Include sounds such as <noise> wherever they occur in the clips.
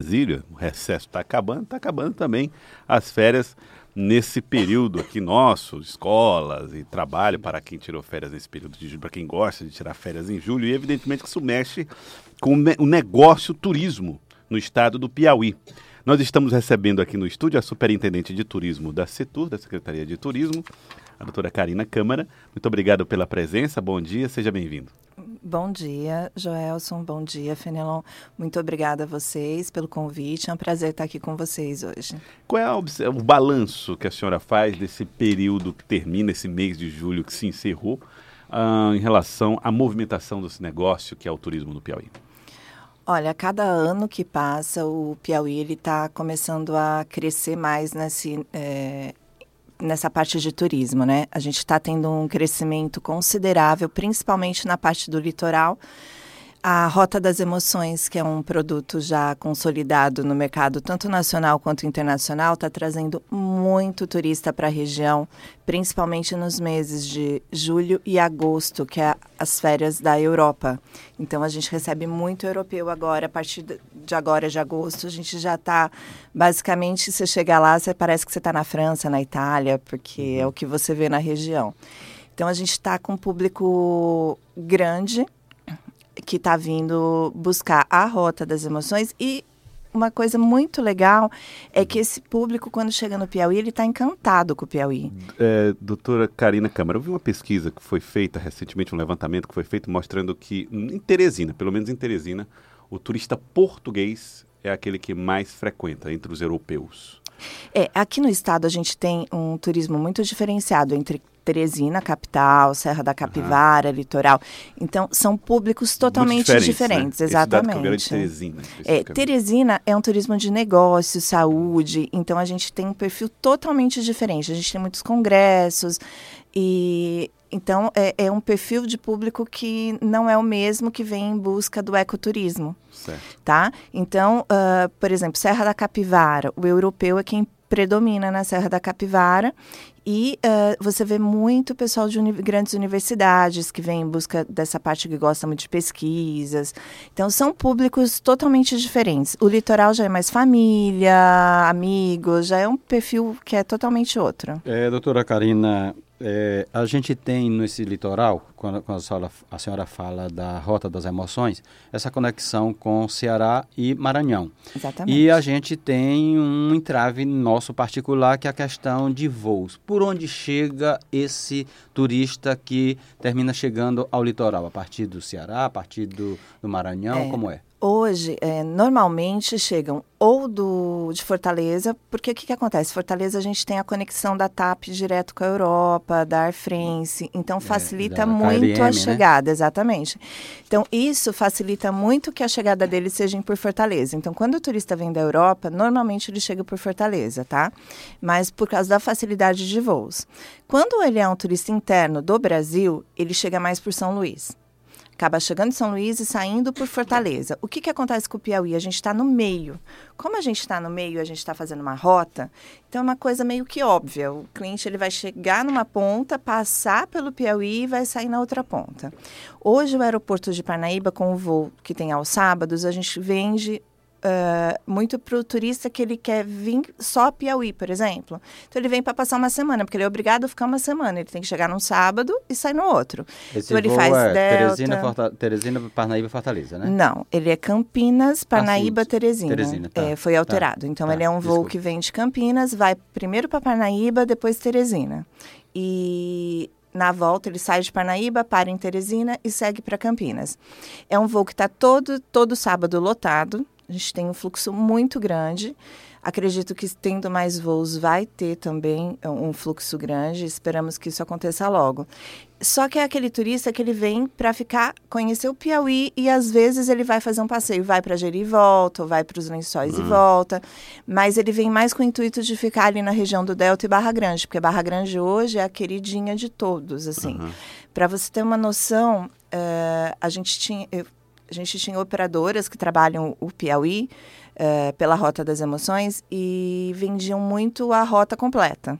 Brasília, o recesso está acabando, está acabando também as férias nesse período aqui nosso, escolas e trabalho para quem tirou férias nesse período de julho, para quem gosta de tirar férias em julho, e evidentemente que isso mexe com o negócio turismo no estado do Piauí. Nós estamos recebendo aqui no estúdio a superintendente de turismo da Setur, da Secretaria de Turismo, a doutora Karina Câmara. Muito obrigado pela presença, bom dia, seja bem-vindo. Bom dia, Joelson. Bom dia, Fenelon. Muito obrigada a vocês pelo convite. É um prazer estar aqui com vocês hoje. Qual é o, balanço que a senhora faz desse período que termina, esse mês de julho que se encerrou, uh, em relação à movimentação desse negócio que é o turismo no Piauí? Olha, cada ano que passa, o Piauí está começando a crescer mais nesse, é, nessa parte de turismo, né? A gente está tendo um crescimento considerável, principalmente na parte do litoral. A Rota das Emoções, que é um produto já consolidado no mercado tanto nacional quanto internacional, está trazendo muito turista para a região, principalmente nos meses de julho e agosto, que é as férias da Europa. Então a gente recebe muito europeu agora, a partir de agora de agosto, a gente já está basicamente você chega lá, você parece que você está na França, na Itália, porque é o que você vê na região. Então a gente está com um público grande que está vindo buscar a rota das emoções e uma coisa muito legal é que esse público, quando chega no Piauí, ele está encantado com o Piauí. É, doutora Karina Câmara, eu vi uma pesquisa que foi feita recentemente, um levantamento que foi feito mostrando que em Teresina, pelo menos em Teresina, o turista português é aquele que mais frequenta entre os europeus. É, aqui no estado a gente tem um turismo muito diferenciado entre Teresina, capital, Serra da Capivara, uhum. litoral. Então, são públicos totalmente diferentes, diferentes né? exatamente. de Teresina. É, Teresina é um turismo de negócio, saúde, então a gente tem um perfil totalmente diferente. A gente tem muitos congressos e então é, é um perfil de público que não é o mesmo que vem em busca do ecoturismo. Certo. Tá? Então, uh, por exemplo, Serra da Capivara, o europeu é quem predomina na Serra da Capivara e uh, você vê muito pessoal de uni grandes universidades que vem em busca dessa parte que gosta muito de pesquisas. Então, são públicos totalmente diferentes. O litoral já é mais família, amigos, já é um perfil que é totalmente outro. É, doutora Karina, é, a gente tem nesse litoral, quando, quando a, senhora, a, senhora, fala da Rota das Emoções, essa conexão com Ceará e Maranhão. Exatamente. E a gente tem um entrave nosso particular, que é a questão de voos. Por onde chega esse turista que termina chegando ao litoral? A partir do Ceará, a partir do, do Maranhão, é. como é? Hoje, é, normalmente chegam ou do, de Fortaleza, porque o que, que acontece? Fortaleza a gente tem a conexão da TAP direto com a Europa, da Air France, então é, facilita é, muito KLM, a né? chegada, né? exatamente. Então, isso facilita muito que a chegada deles seja por Fortaleza. Então, quando o turista vem da Europa, normalmente ele chega por Fortaleza, tá? Mas por causa da facilidade de voos. Quando ele é um turista interno do Brasil, ele chega mais por São Luís acaba chegando em São Luís e saindo por Fortaleza. O que, que acontece com o Piauí? A gente está no meio. Como a gente está no meio, a gente está fazendo uma rota, então é uma coisa meio que óbvia. O cliente ele vai chegar numa ponta, passar pelo Piauí e vai sair na outra ponta. Hoje, o aeroporto de Parnaíba, com o voo que tem aos sábados, a gente vende Uh, muito para o turista que ele quer vir só a Piauí, por exemplo. Então ele vem para passar uma semana, porque ele é obrigado a ficar uma semana. Ele tem que chegar num sábado e sair no outro. Esse então ele faz é Delta. Teresina, Forta... Teresina, Parnaíba, Fortaleza, né? Não, ele é Campinas, Parnaíba, ah, Teresina. Teresina tá. é, foi tá. alterado. Tá. Então tá. ele é um voo Desculpa. que vem de Campinas, vai primeiro para Parnaíba, depois Teresina. E na volta, ele sai de Parnaíba, para em Teresina e segue para Campinas. É um voo que está todo, todo sábado lotado. A gente tem um fluxo muito grande. Acredito que tendo mais voos vai ter também é, um fluxo grande. Esperamos que isso aconteça logo. Só que é aquele turista que ele vem para ficar, conhecer o Piauí e às vezes ele vai fazer um passeio, vai para Jeri e volta, ou vai para os Lençóis uhum. e volta. Mas ele vem mais com o intuito de ficar ali na região do Delta e Barra Grande, porque Barra Grande hoje é a queridinha de todos, assim. Uhum. Para você ter uma noção, uh, a gente tinha, eu a gente tinha operadoras que trabalham o Piauí uh, pela Rota das Emoções e vendiam muito a rota completa.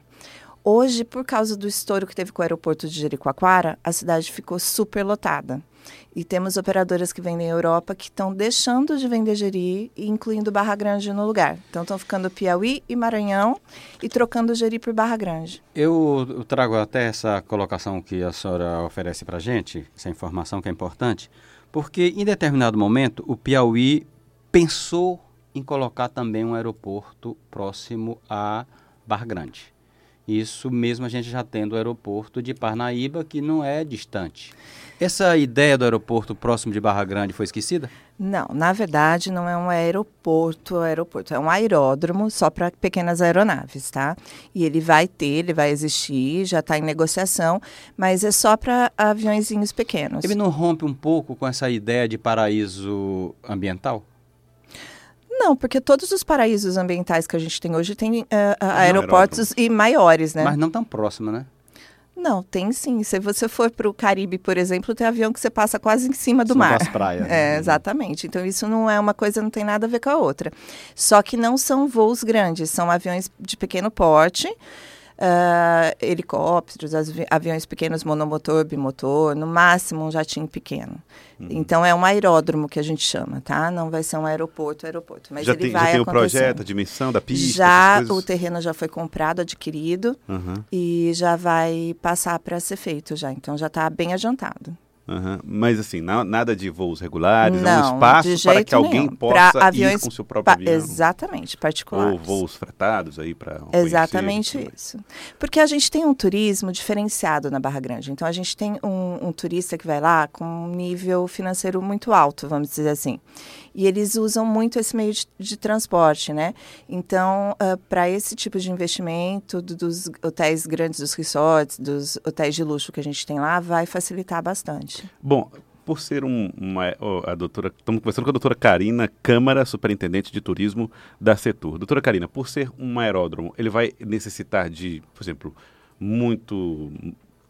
Hoje, por causa do estouro que teve com o aeroporto de Jericoacoara, a cidade ficou super lotada. E temos operadoras que vendem Europa que estão deixando de vender Jeri, incluindo Barra Grande no lugar. Então estão ficando Piauí e Maranhão e trocando Jeri por Barra Grande. Eu, trago até essa colocação que a senhora oferece para a gente, essa informação que é importante, porque em determinado momento o Piauí pensou em colocar também um aeroporto próximo a Barra Grande. Isso mesmo a gente já tendo o aeroporto de Parnaíba, que não é distante. Essa ideia do aeroporto próximo de Barra Grande foi esquecida? Não, na verdade não é um aeroporto, aeroporto, é um aeródromo só para pequenas aeronaves, tá? E ele vai ter, ele vai existir, já está em negociação, mas é só para aviãozinhos pequenos. Ele não rompe um pouco com essa ideia de paraíso ambiental? Não, porque todos os paraísos ambientais que a gente tem hoje têm uh, aeroportos e maiores, né? Mas não tão próximo, né? Não, tem sim. Se você for para o Caribe, por exemplo, tem avião que você passa quase em cima do mar. Das praias. Né? <laughs> É, exatamente. Então isso não é uma coisa, não tem nada a ver com a outra. Só que não são voos grandes, são aviões de pequeno porte uh, helicópteros, avi aviões pequenos monomotor, bimotor, no máximo um jatinho pequeno. Uhum. Então é um aeródromo que a gente chama, tá? Não vai ser um aeroporto, aeroporto. Mas já ele tem, vai já tem o projeto, a dimensão da pista? Já o terreno já foi comprado, adquirido uhum. e já vai passar para ser feito já. Então já está bem adiantado. Uhum. Mas assim, não, nada de voos regulares, não, é um espaço para que alguém nenhum. possa pra aviões, ir com seu próprio avião. Exatamente, particulares. Ou voos fretados aí para Exatamente conhecer, isso. Porque a gente tem um turismo diferenciado na Barra Grande. Então a gente tem um, um turista que vai lá com um nível financeiro muito alto, vamos dizer assim e eles usam muito esse meio de, de transporte, né? Então, uh, ah, para esse tipo de investimento do, dos hotéis grandes, dos resorts, dos hotéis de luxo que a gente tem lá, vai facilitar bastante. Bom, por ser um, uma, a doutora, estamos conversando com a doutora Karina Câmara, superintendente de turismo da Setur. Doutora Karina, por ser um aeródromo, ele vai necessitar de, por exemplo, muito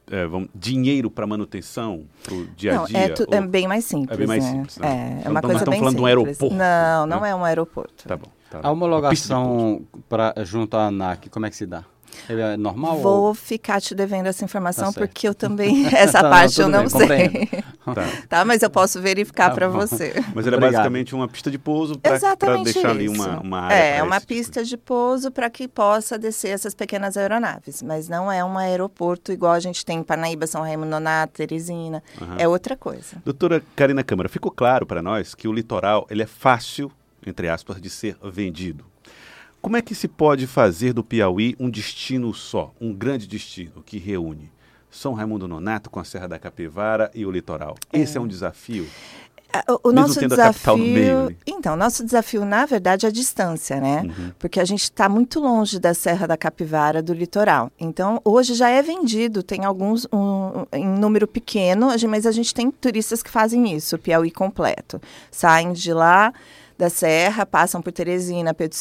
é, vamos, dinheiro para manutenção, para o dia a dia? Não, é, tu, é, bem mais simples. É bem mais né? simples. Né? É, é uma coisa estamos bem falando simples. de um aeroporto. Não, não né? é um aeroporto. Tá bom. Tá a homologação pra, junto à ANAC, como é que se dá? É normal? Vou ou... ficar te devendo essa informação tá porque eu também <laughs> essa não, parte não, eu não bem, sei. tá. <laughs> tá. mas eu posso verificar tá para você. Mas ele é basicamente uma pista de pouso para deixar ali uma, uma área. É, uma pista tipo. de pouso para que possa descer essas pequenas aeronaves, mas não é um aeroporto igual a gente tem em Parnaíba, São Raimundo Nonato, Teresina. Uhum. É outra coisa. Doutora Karina Câmara, ficou claro para nós que o litoral ele é fácil, entre aspas, de ser vendido. Como é que se pode fazer do Piauí um destino só, um grande destino que reúne São Raimundo Nonato com a Serra da Capivara e o litoral? Esse é, é um desafio? É, o, o nosso desafio, meio, então, nosso desafio na verdade é a distância, né? Uhum. Porque a gente está muito longe da Serra da Capivara, do litoral. Então, hoje já é vendido, tem alguns um, em número pequeno, mas a gente tem turistas que fazem isso, o Piauí completo. Saem de lá, da Serra, passam por Teresina, Pedro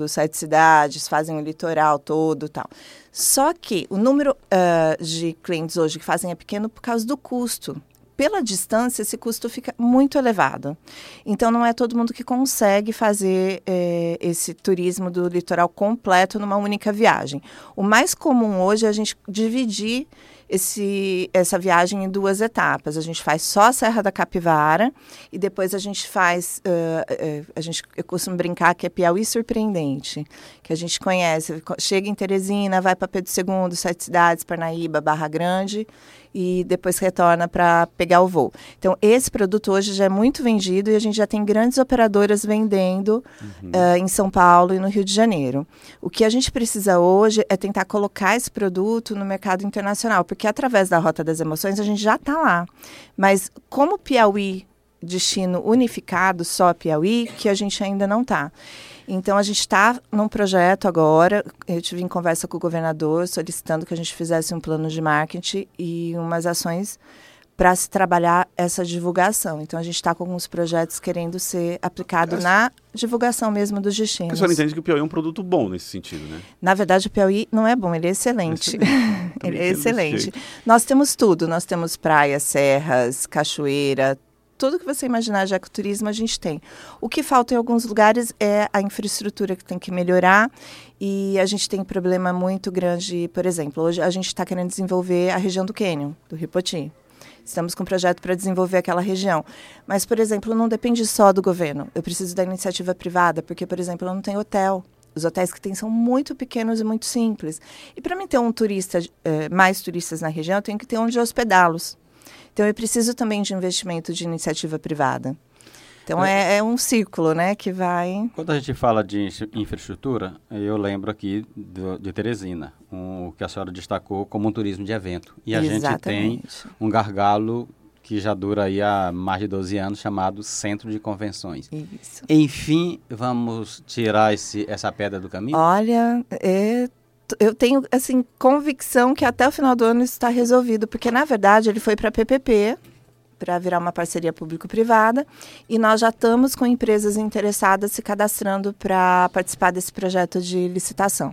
II, Sete Cidades, fazem o litoral todo tal. Só que o número uh, de clientes hoje que fazem é pequeno por causa do custo. Pela distância, esse custo fica muito elevado. Então, não é todo mundo que consegue fazer eh, esse turismo do litoral completo numa única viagem. O mais comum hoje é a gente dividir esse, essa viagem em duas etapas. A gente faz só a Serra da Capivara e depois a gente faz, uh, uh, a gente, eu costumo brincar que é Piauí surpreendente, que a gente conhece, chega em Teresina, vai para Pedro II, Sete Cidades, Parnaíba, Barra Grande e depois retorna para pegar o voo. Então, esse produto hoje já é muito vendido e a gente já tem grandes operadoras vendendo uhum. uh, em São Paulo e no Rio de Janeiro. O que a gente precisa hoje é tentar colocar esse produto no mercado internacional, porque através da Rota das Emoções a gente já está lá. Mas como Piauí, destino unificado, só Piauí, que a gente ainda não está. Então, a gente está num projeto agora. Eu tive em conversa com o governador solicitando que a gente fizesse um plano de marketing e umas ações para se trabalhar essa divulgação. Então, a gente está com alguns projetos querendo ser aplicado na divulgação mesmo dos destinos. A senhora entende que o Piauí é um produto bom nesse sentido, né? Na verdade, o Piauí não é bom, ele é excelente. <laughs> ele é excelente. Nós temos tudo, nós temos praias, serras, cachoeira, tudo que você imaginar de ecoturismo a gente tem. O que falta em alguns lugares é a infraestrutura que tem que melhorar e a gente tem um problema muito grande, por exemplo, hoje a gente está querendo desenvolver a região do Canyon, do Ripoti. Estamos com um projeto para desenvolver aquela região. Mas, por exemplo, não depende só do governo. Eu preciso da iniciativa privada, porque, por exemplo, eu não tenho hotel. Os hotéis que tem são muito pequenos e muito simples. E para mim ter um turista, eh, mais turistas na região, eu tenho que ter onde hospedá-los. Então eu preciso também de investimento de iniciativa privada. Então é, é, um ciclo, né, que vai. Quando a gente fala de infraestrutura, eu lembro aqui do, de Teresina, um, o que a senhora destacou como um turismo de evento. E a Exatamente. gente tem um gargalo que já dura aí há mais de 12 anos, chamado Centro de Convenções. Isso. Enfim, vamos tirar esse, essa pedra do caminho? Olha, é, eu tenho assim convicção que até o final do ano isso está resolvido, porque na verdade ele foi para PPP, para virar uma parceria público-privada, e nós já estamos com empresas interessadas se cadastrando para participar desse projeto de licitação.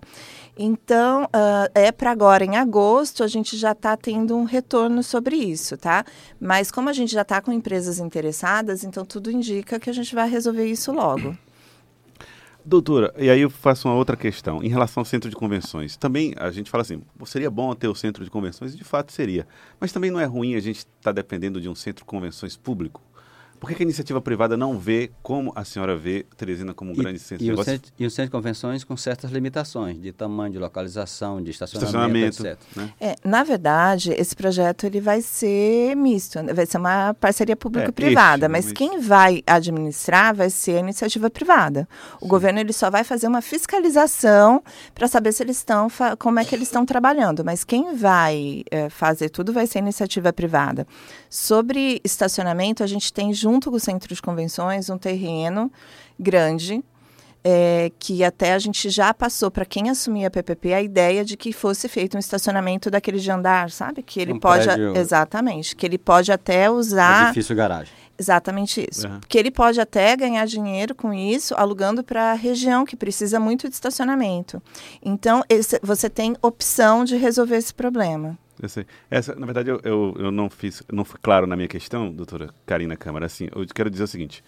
Então, uh, é para agora, em agosto, a gente já está tendo um retorno sobre isso, tá? Mas como a gente já está com empresas interessadas, então tudo indica que a gente vai resolver isso logo. Doutora, e aí eu faço uma outra questão. Em relação ao centro de convenções, também a gente fala assim, seria bom ter o centro de convenções, de fato seria. Mas também não é ruim a gente estar tá dependendo de um centro de convenções público. Por que, que, a iniciativa privada não vê como a senhora vê Teresina como um e, grande centro e de negócios? Centro, e o centro de convenções com certas limitações de tamanho, de localização, de estacionamento, estacionamento etc. Né? É, na verdade, esse projeto ele vai ser misto, vai ser uma parceria público-privada, é, mas quem vai administrar vai ser a iniciativa privada. O Sim. governo ele só vai fazer uma fiscalização para saber se eles estão como é que eles estão trabalhando, mas quem vai é, fazer tudo vai ser a iniciativa privada. Sobre estacionamento, a gente tem junto com o centro de convenções um terreno grande é, que até a gente já passou para quem assumia a PPP a ideia de que fosse feito um estacionamento daquele de andar, sabe? Que ele um pode prédio... exatamente, que ele pode até usar edifício garagem. Exatamente isso. Uhum. Que ele pode até ganhar dinheiro com isso, alugando para a região que precisa muito de estacionamento. Então, esse, você tem opção de resolver esse problema. Eu sei. Essa, na verdade, eu, eu, eu, não fiz, não fui claro na minha questão, doutora Karina Câmara. Assim, eu quero dizer o seguinte: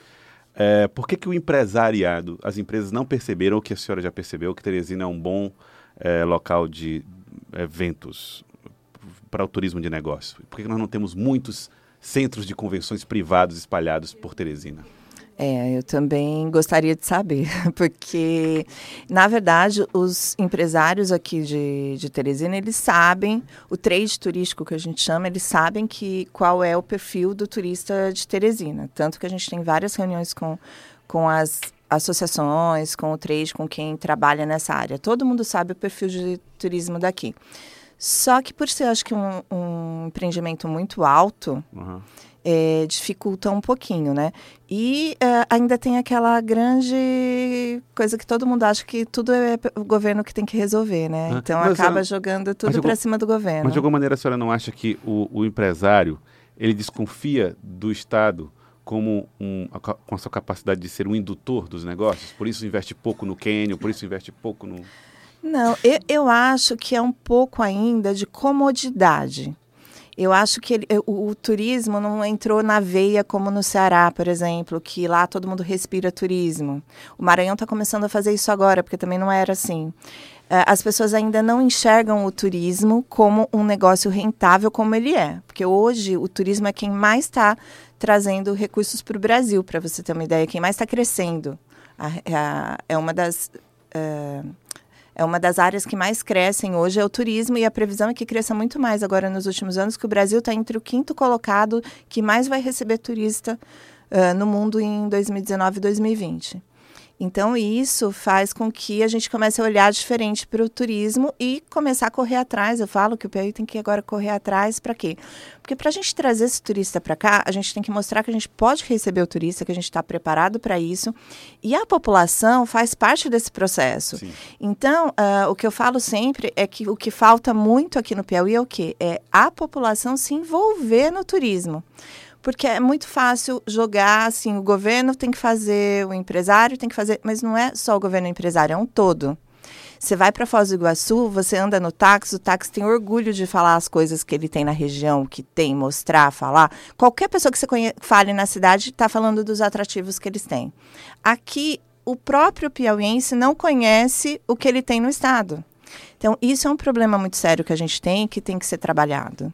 é, por que, que o empresariado, as empresas não perceberam o que a senhora já percebeu, que Teresina é um bom é, local de eventos para o turismo de negócio? Por que, que nós não temos muitos centros de convenções privados espalhados por Teresina? É, eu também gostaria de saber, <laughs> porque, na verdade, os empresários aqui de, de Teresina, eles sabem, o trade turístico que a gente chama, eles sabem que qual é o perfil do turista de Teresina. Tanto que a gente tem várias reuniões com, com as associações, com o trade, com quem trabalha nessa área. Todo mundo sabe o perfil de turismo daqui. Só que por ser, acho que, um, um empreendimento muito alto... Uhum é, dificulta um pouquinho, né? E é, ainda tem aquela grande coisa que todo mundo acha que tudo é o governo que tem que resolver, né? Ah, então acaba jogando tudo para cima do governo. Mas de alguma maneira a senhora não acha que o, o empresário ele desconfia do Estado como um, com a sua capacidade de ser um indutor dos negócios? Por isso investe pouco no Quênia, por isso investe pouco no... Não, eu, eu acho que é um pouco ainda de comodidade. Eu acho que ele, o, o, turismo não entrou na veia como no Ceará, por exemplo, que lá todo mundo respira turismo. O Maranhão está começando a fazer isso agora, porque também não era assim. É, as pessoas ainda não enxergam o turismo como um negócio rentável como ele é. Porque hoje o turismo é quem mais está trazendo recursos para o Brasil, para você ter uma ideia, quem mais está crescendo. A, a, é uma das. Uh, é uma das áreas que mais crescem hoje é o turismo e a previsão é que cresça muito mais agora nos últimos anos, que o Brasil está entre o quinto colocado que mais vai receber turista uh, no mundo em 2019 e 2020. Então, isso faz com que a gente comece a olhar diferente para o turismo e começar a correr atrás. Eu falo que o PI tem que agora correr atrás para quê? Porque para a gente trazer esse turista para cá, a gente tem que mostrar que a gente pode receber o turista, que a gente está preparado para isso. E a população faz parte desse processo. Sim. Então, uh, o que eu falo sempre é que o que falta muito aqui no Piauí é o quê? É a população se envolver no turismo porque é muito fácil jogar assim, o governo tem que fazer, o empresário tem que fazer, mas não é só o governo e o empresário, é um todo. Você vai para Foz do Iguaçu, você anda no táxi, o táxi tem orgulho de falar as coisas que ele tem na região, que tem, mostrar, falar. Qualquer pessoa que você fale na cidade está falando dos atrativos que eles têm. Aqui, o próprio piauiense não conhece o que ele tem no estado. Então, isso é um problema muito sério que a gente tem que tem que ser trabalhado.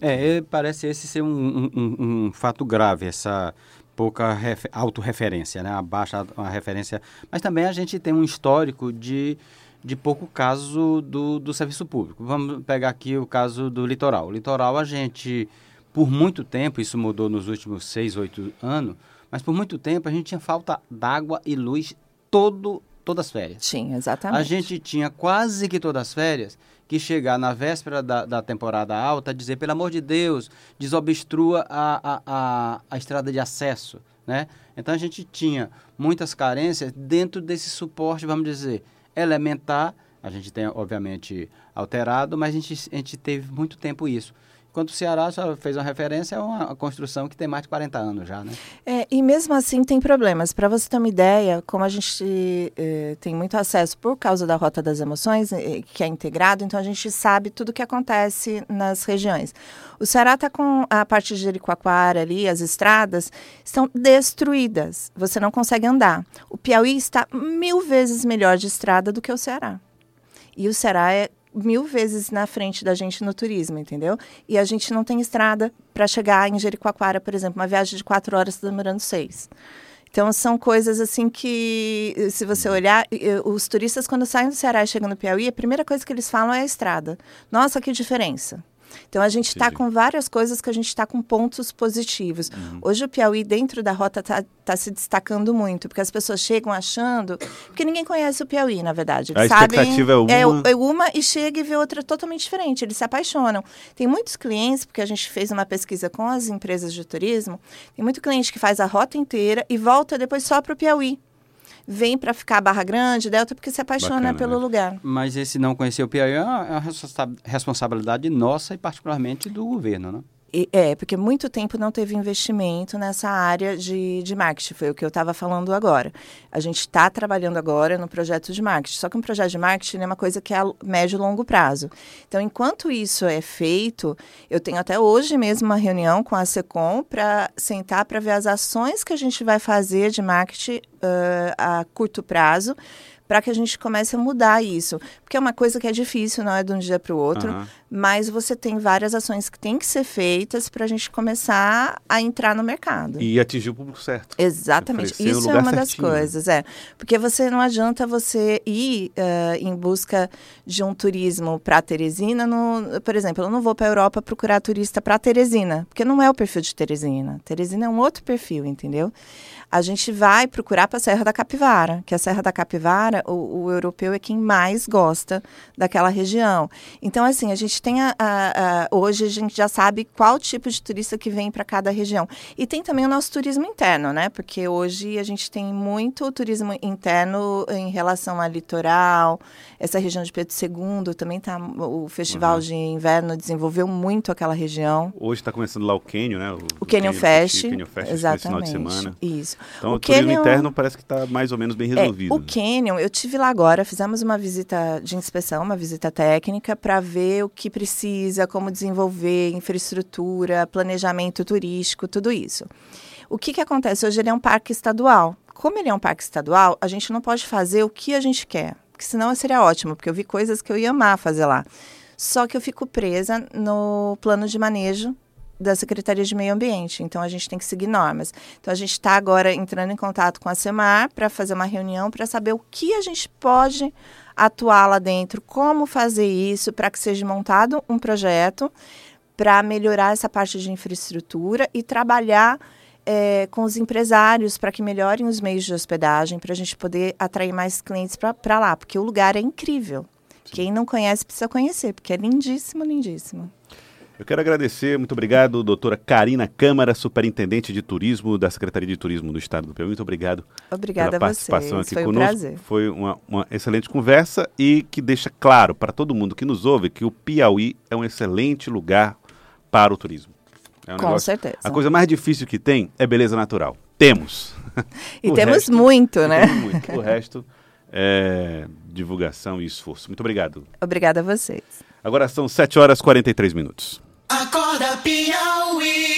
É, parece esse ser um, um, um fato grave, essa pouca autorreferência, né? a baixa a referência. Mas também a gente tem um histórico de, de pouco caso do, do serviço público. Vamos pegar aqui o caso do litoral. O litoral, a gente, por muito tempo, isso mudou nos últimos seis, oito anos, mas por muito tempo a gente tinha falta d'água e luz todo, todas as férias. Sim, exatamente. A gente tinha quase que todas as férias que chegar na véspera da, da temporada alta dizer, pelo amor de Deus, desobstrua a, a, a, a estrada de acesso, né? Então a gente tinha muitas carências dentro desse suporte, vamos dizer, elementar. A gente tem, obviamente, alterado, mas a gente, a gente teve muito tempo isso. Enquanto o Ceará só fez uma referência a uma construção que tem mais de 40 anos já, né? É, e mesmo assim tem problemas. Para você ter uma ideia, como a gente eh, tem muito acesso por causa da Rota das Emoções, eh, que é integrado, então a gente sabe tudo o que acontece nas regiões. O Ceará está com a parte de Jericoacoara ali, as estradas estão destruídas. Você não consegue andar. O Piauí está mil vezes melhor de estrada do que o Ceará. E o Ceará é mil vezes na frente da gente no turismo, entendeu? E a gente não tem estrada para chegar em Jericoacoara, por exemplo, uma viagem de quatro horas está demorando seis. Então são coisas assim que, se você olhar, os turistas quando saem do Ceará e chegam no Piauí, a primeira coisa que eles falam é a estrada. Nossa, que diferença! Então a gente está com várias coisas que a gente está com pontos positivos. Uhum. Hoje o Piauí dentro da rota está tá se destacando muito, porque as pessoas chegam achando, porque ninguém conhece o Piauí, na verdade. Eles a sabem, expectativa é uma. É, é uma e chega e vê outra totalmente diferente. Eles se apaixonam. Tem muitos clientes, porque a gente fez uma pesquisa com as empresas de turismo, tem muito cliente que faz a rota inteira e volta depois só para o Piauí vem para ficar Barra Grande, Delta, porque se apaixona Bacana, pelo né? lugar. Mas esse não conhecer o Piauí é uma responsabilidade nossa e particularmente do governo, né? É, porque muito tempo não teve investimento nessa área de, de marketing, foi o que eu estava falando agora. A gente está trabalhando agora no projeto de marketing, só que um projeto de marketing é uma coisa que é a médio e longo prazo. Então, enquanto isso é feito, eu tenho até hoje mesmo uma reunião com a SECOM para sentar para ver as ações que a gente vai fazer de marketing uh, a curto prazo para que a gente comece a mudar isso. Porque é uma coisa que é difícil, não é de um dia para o outro, uhum. mas você tem várias ações que têm que ser feitas para a gente começar a entrar no mercado. E atingir o público certo. Exatamente. Isso é uma certinho. das coisas, é. Porque você não adianta você ir uh, em busca de um turismo para Teresina. No, por exemplo, eu não vou para a Europa procurar turista para Teresina, porque não é o perfil de Teresina. Teresina é um outro perfil, entendeu? A gente vai procurar para a Serra da Capivara, que a Serra da Capivara, o, o, europeu é quem mais gosta daquela região. Então, assim, a gente tem a, a, a, hoje a gente já sabe qual tipo de turista que vem para cada região. E tem também o nosso turismo interno, né? Porque hoje a gente tem muito turismo interno em relação ao litoral, essa região de Pedro II também tá o festival uhum. de inverno desenvolveu muito aquela região. Hoje está começando lá o Canyon, né? O, o Canyon, Fest, Canyon Fest, exatamente. Final de semana. Isso. Então o, o turismo Canyon, interno parece que está mais ou menos bem resolvido. É, o Canyon, eu tive lá agora, fizemos uma visita de inspeção, uma visita técnica para ver o que precisa, como desenvolver, infraestrutura, planejamento turístico, tudo isso. O que, que acontece? Hoje ele é um parque estadual. Como ele é um parque estadual, a gente não pode fazer o que a gente quer, porque senão seria ótimo, porque eu vi coisas que eu ia amar fazer lá. Só que eu fico presa no plano de manejo da Secretaria de Meio Ambiente. Então a gente tem que seguir normas. Então a gente está agora entrando em contato com a SEMAR para fazer uma reunião para saber o que a gente pode atuar lá dentro, como fazer isso para que seja montado um projeto para melhorar essa parte de infraestrutura e trabalhar é, com os empresários para que melhorem os meios de hospedagem, para a gente poder atrair mais clientes para lá, porque o lugar é incrível. Quem não conhece precisa conhecer, porque é lindíssimo, lindíssimo. Eu quero agradecer, muito obrigado, doutora Karina Câmara, superintendente de turismo da Secretaria de Turismo do Estado do Piauí. Muito obrigado Obrigada pela participação vocês. aqui Foi conosco. Um prazer. Foi uma, uma excelente conversa e que deixa claro para todo mundo que nos ouve que o Piauí é um excelente lugar para o turismo. É um Com negócio, certeza. A coisa mais difícil que tem é beleza natural. Temos. E <laughs> temos resto, muito, <laughs> né? Temos muito. O resto é, divulgação e esforço. Muito obrigado. Obrigada a vocês. Agora são 7 horas e 43 minutos. Acorda Piauí.